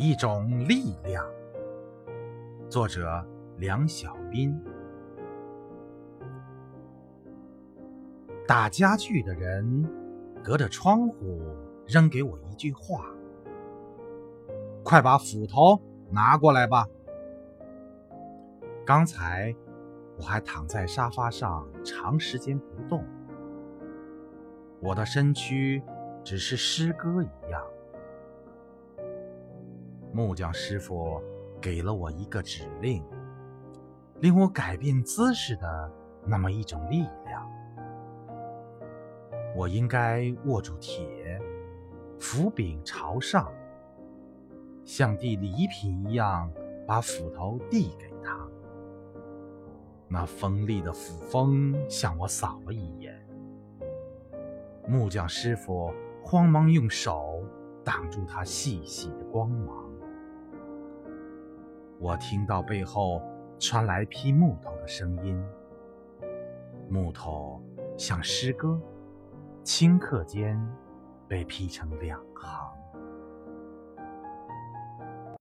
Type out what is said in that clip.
一种力量。作者：梁小斌。打家具的人隔着窗户扔给我一句话：“快把斧头拿过来吧。”刚才我还躺在沙发上长时间不动，我的身躯只是诗歌一样。木匠师傅给了我一个指令，令我改变姿势的那么一种力量。我应该握住铁，斧柄朝上，像递礼品一样把斧头递给他。那锋利的斧锋向我扫了一眼，木匠师傅慌忙用手挡住它细细的光芒。我听到背后传来劈木头的声音，木头像诗歌，顷刻间被劈成两行。